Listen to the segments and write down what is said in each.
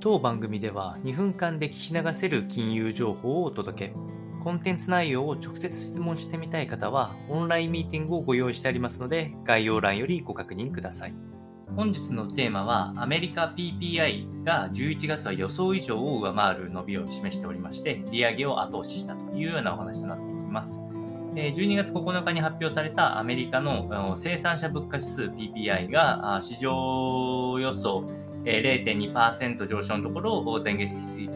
当番組では2分間で聞き流せる金融情報をお届け。コンテンツ内容を直接質問してみたい方は、オンラインミーティングをご用意してありますので、概要欄よりご確認ください。本日のテーマは、アメリカ PPI が11月は予想以上を上回る伸びを示しておりまして、利上げを後押ししたというようなお話となっていきます。12月9日に発表されたアメリカの生産者物価指数 PPI が市場予想0.2%上昇のところを前月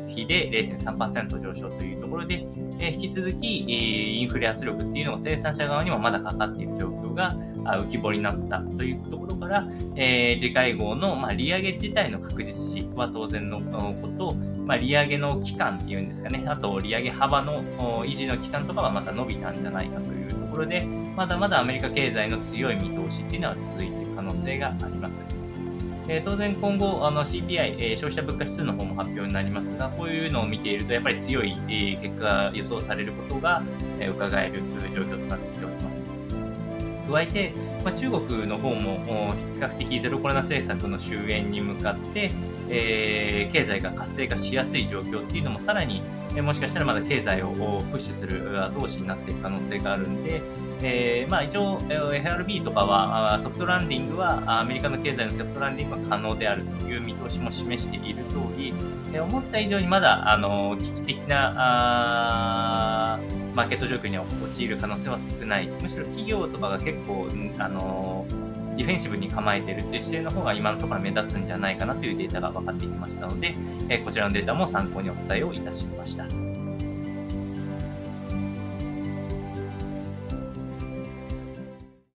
比で0.3%上昇というところで、引き続きインフレ圧力っていうのが生産者側にもまだかかっている状況が浮き彫りになったというところから、え次回号の、ま利上げ自体の確実視は当然のこと、ま、利上げの期間っていうんですかね、あと利上げ幅の維持の期間とかはまた伸びたんじゃないかというところで、まだまだアメリカ経済の強い見通しっていうのは続いている可能性があります。えー、当然今後、あの CPI、えー、消費者物価指数の方も発表になりますが、こういうのを見ていると、やっぱり強い、えー、結果が予想されることが、えー、伺える状況となってきております。加えて、まあ、中国の方も比較的ゼロコロナ政策の終焉に向かって、えー、経済が活性化しやすい状況っていうのもさらに、えー、もしかしたらまだ経済をプッシュする後押しになっていく可能性があるんで、えー、まあ、一応、FRB とかはソフトランディングはアメリカの経済のソフトランディングは可能であるという見通しも示している通り、え思った以上にまだあの危機的なマーケット状況に陥る可能性は少ない。むしろ企業とかが結構、あのディフェンシブに構えてるっていう姿勢の方が今のところ目立つんじゃないかなというデータが分かってきましたので、えこちらのデータも参考にお伝えをいたしました。